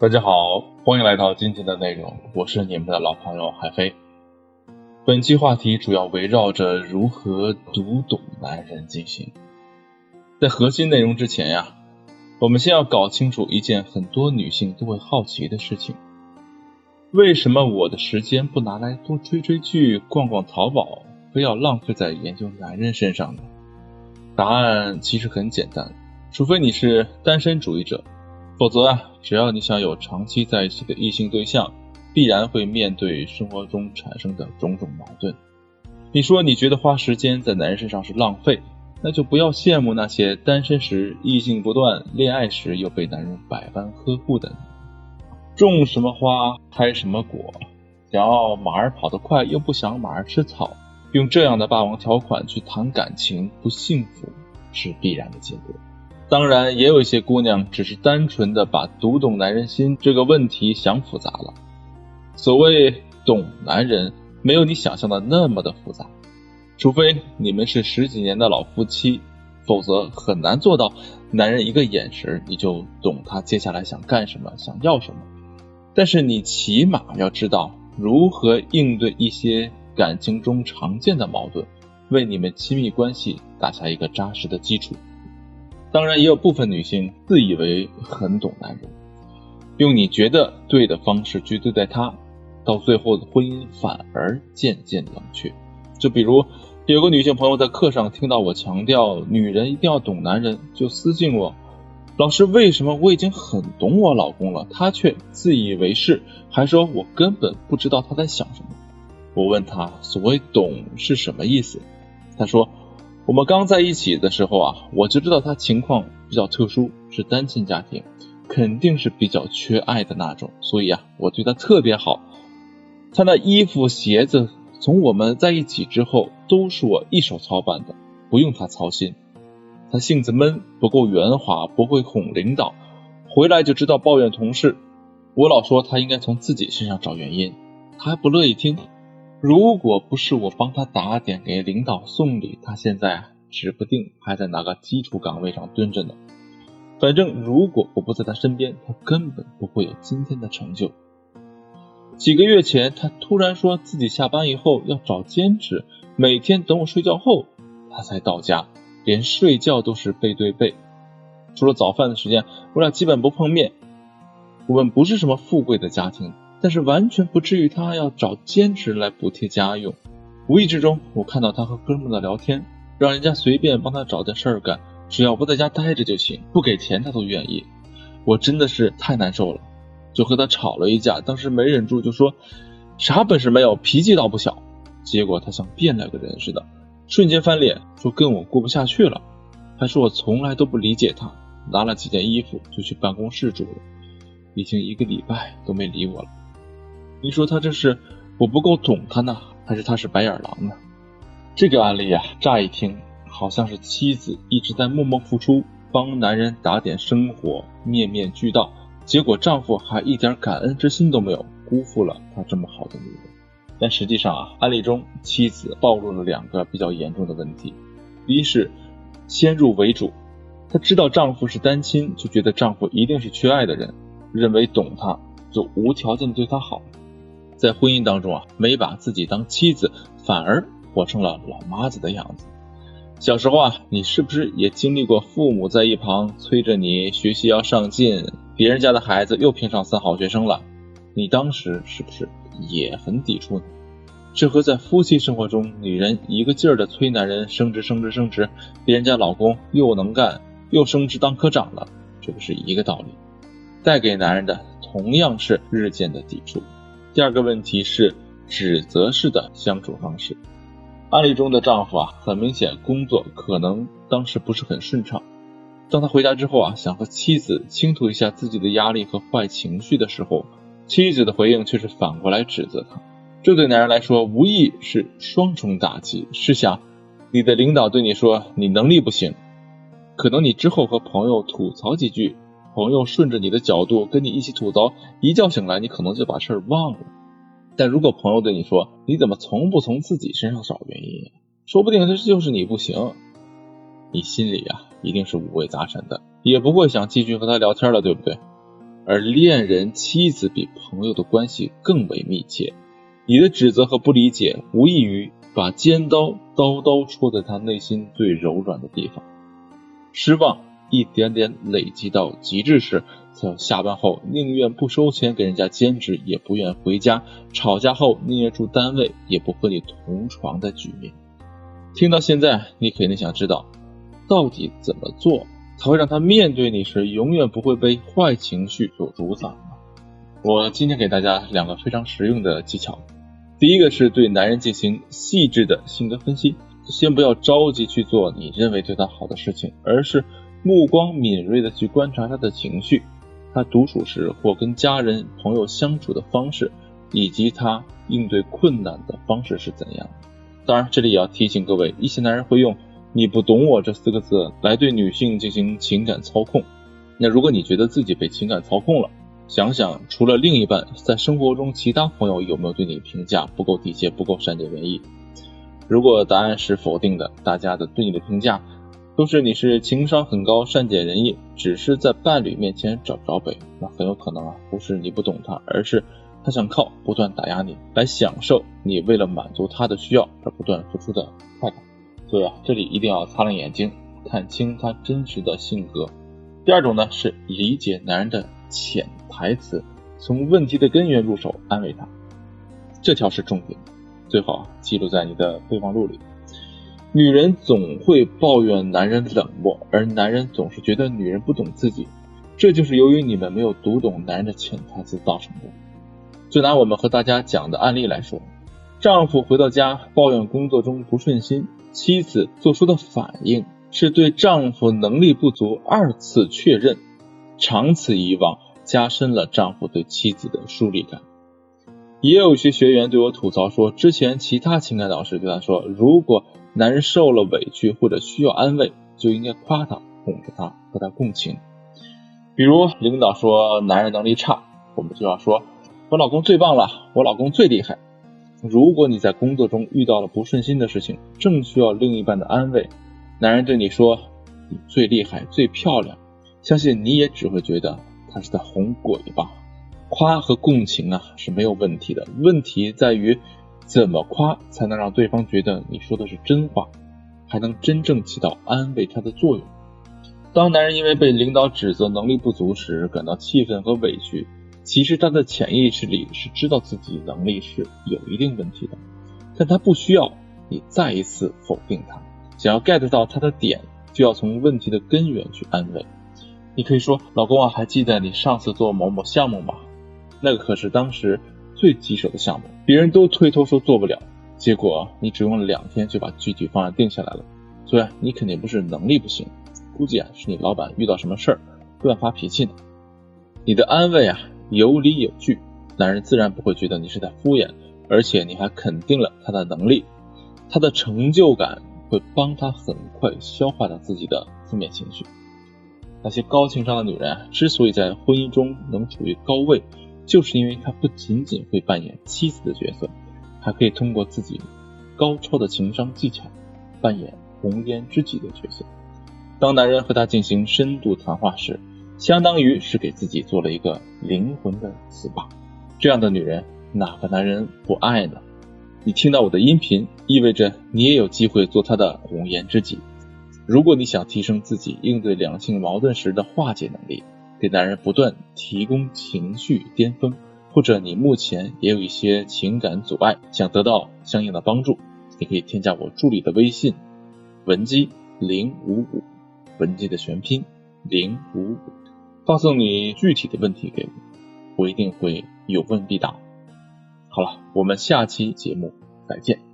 大家好，欢迎来到今天的内容，我是你们的老朋友海飞。本期话题主要围绕着如何读懂男人进行。在核心内容之前呀，我们先要搞清楚一件很多女性都会好奇的事情：为什么我的时间不拿来多追追剧、逛逛淘宝，非要浪费在研究男人身上呢？答案其实很简单，除非你是单身主义者。否则啊，只要你想有长期在一起的异性对象，必然会面对生活中产生的种种矛盾。你说你觉得花时间在男人身上是浪费，那就不要羡慕那些单身时异性不断，恋爱时又被男人百般呵护的你。种什么花开什么果，想要马儿跑得快，又不想马儿吃草，用这样的霸王条款去谈感情，不幸福是必然的结果。当然，也有一些姑娘只是单纯的把读懂男人心这个问题想复杂了。所谓懂男人，没有你想象的那么的复杂，除非你们是十几年的老夫妻，否则很难做到男人一个眼神你就懂他接下来想干什么，想要什么。但是你起码要知道如何应对一些感情中常见的矛盾，为你们亲密关系打下一个扎实的基础。当然，也有部分女性自以为很懂男人，用你觉得对的方式去对待他，到最后的婚姻反而渐渐冷却。就比如有个女性朋友在课上听到我强调女人一定要懂男人，就私信我：“老师，为什么我已经很懂我老公了，他却自以为是，还说我根本不知道他在想什么？”我问他：“所谓懂是什么意思？”他说。我们刚在一起的时候啊，我就知道他情况比较特殊，是单亲家庭，肯定是比较缺爱的那种，所以啊，我对他特别好。他那衣服鞋子，从我们在一起之后，都是我一手操办的，不用他操心。他性子闷，不够圆滑，不会哄领导，回来就知道抱怨同事。我老说他应该从自己身上找原因，他还不乐意听。如果不是我帮他打点给领导送礼，他现在指不定还在哪个基础岗位上蹲着呢。反正如果我不在他身边，他根本不会有今天的成就。几个月前，他突然说自己下班以后要找兼职，每天等我睡觉后他才到家，连睡觉都是背对背。除了早饭的时间，我俩基本不碰面。我们不是什么富贵的家庭。但是完全不至于他要找兼职来补贴家用。无意之中，我看到他和哥们的聊天，让人家随便帮他找点事儿干，只要不在家待着就行，不给钱他都愿意。我真的是太难受了，就和他吵了一架。当时没忍住就说：“啥本事没有，脾气倒不小。”结果他像变了个人似的，瞬间翻脸，说跟我过不下去了，还说我从来都不理解他。拿了几件衣服就去办公室住了，已经一个礼拜都没理我了。你说他这是我不够懂他呢，还是他是白眼狼呢？这个案例啊，乍一听好像是妻子一直在默默付出，帮男人打点生活，面面俱到，结果丈夫还一点感恩之心都没有，辜负了他这么好的女人。但实际上啊，案例中妻子暴露了两个比较严重的问题：一是先入为主，她知道丈夫是单亲，就觉得丈夫一定是缺爱的人，认为懂他就无条件对他好。在婚姻当中啊，没把自己当妻子，反而活成了老妈子的样子。小时候啊，你是不是也经历过父母在一旁催着你学习要上进，别人家的孩子又评上三好学生了，你当时是不是也很抵触呢？这和在夫妻生活中，女人一个劲儿的催男人升职升职升职，别人家老公又能干又升职当科长了，这不是一个道理？带给男人的同样是日渐的抵触。第二个问题是指责式的相处方式。案例中的丈夫啊，很明显工作可能当时不是很顺畅。当他回家之后啊，想和妻子倾吐一下自己的压力和坏情绪的时候，妻子的回应却是反过来指责他。这对男人来说无疑是双重打击。试想，你的领导对你说你能力不行，可能你之后和朋友吐槽几句。朋友顺着你的角度跟你一起吐槽，一觉醒来你可能就把事儿忘了。但如果朋友对你说，你怎么从不从自己身上找原因？说不定这就是你不行，你心里啊一定是五味杂陈的，也不会想继续和他聊天了，对不对？而恋人、妻子比朋友的关系更为密切。你的指责和不理解，无异于把尖刀刀刀戳在他内心最柔软的地方。失望一点点累积到极致时，才有下班后宁愿不收钱给人家兼职，也不愿回家；吵架后宁愿住单位，也不和你同床的局面。听到现在，你肯定想知道，到底怎么做才会让他面对你时，永远不会被坏情绪所主宰呢？我今天给大家两个非常实用的技巧。第一个是对男人进行细致的性格分析，先不要着急去做你认为对他好的事情，而是目光敏锐的去观察他的情绪，他独处时或跟家人朋友相处的方式，以及他应对困难的方式是怎样。当然，这里也要提醒各位，一些男人会用“你不懂我”这四个字来对女性进行情感操控。那如果你觉得自己被情感操控了，想想，除了另一半，在生活中其他朋友有没有对你评价不够体贴、不够善解人意？如果答案是否定的，大家的对你的评价都是你是情商很高、善解人意，只是在伴侣面前找不着北，那很有可能啊，不是你不懂他，而是他想靠不断打压你来享受你为了满足他的需要而不断付出的快感。所以啊，这里一定要擦亮眼睛，看清他真实的性格。第二种呢，是理解男人的潜。台词，从问题的根源入手安慰他，这条是重点，最好记录在你的备忘录里。女人总会抱怨男人冷漠，而男人总是觉得女人不懂自己，这就是由于你们没有读懂男人的潜台词造成的。就拿我们和大家讲的案例来说，丈夫回到家抱怨工作中不顺心，妻子做出的反应是对丈夫能力不足二次确认，长此以往。加深了丈夫对妻子的疏离感。也有些学员对我吐槽说，之前其他情感导师对他说，如果男人受了委屈或者需要安慰，就应该夸他、哄着他、和他共情。比如领导说男人能力差，我们就要说，我老公最棒了，我老公最厉害。如果你在工作中遇到了不顺心的事情，正需要另一半的安慰，男人对你说你最厉害、最漂亮，相信你也只会觉得。他是在哄鬼吧？夸和共情啊是没有问题的，问题在于怎么夸才能让对方觉得你说的是真话，还能真正起到安慰他的作用。当男人因为被领导指责能力不足时感到气愤和委屈，其实他的潜意识里是知道自己能力是有一定问题的，但他不需要你再一次否定他，想要 get 到他的点，就要从问题的根源去安慰。你可以说，老公啊，还记得你上次做某某项目吗？那个可是当时最棘手的项目，别人都推脱说做不了，结果你只用了两天就把具体方案定下来了。所以你肯定不是能力不行，估计啊是你老板遇到什么事儿乱发脾气呢。你的安慰啊有理有据，男人自然不会觉得你是在敷衍，而且你还肯定了他的能力，他的成就感会帮他很快消化掉自己的负面情绪。那些高情商的女人啊，之所以在婚姻中能处于高位，就是因为她不仅仅会扮演妻子的角色，还可以通过自己高超的情商技巧扮演红颜知己的角色。当男人和她进行深度谈话时，相当于是给自己做了一个灵魂的 SPA。这样的女人，哪个男人不爱呢？你听到我的音频，意味着你也有机会做他的红颜知己。如果你想提升自己应对两性矛盾时的化解能力，给男人不断提供情绪巅峰，或者你目前也有一些情感阻碍，想得到相应的帮助，你可以添加我助理的微信文姬零五五，文姬的全拼零五五，发送你具体的问题给我，我一定会有问必答。好了，我们下期节目再见。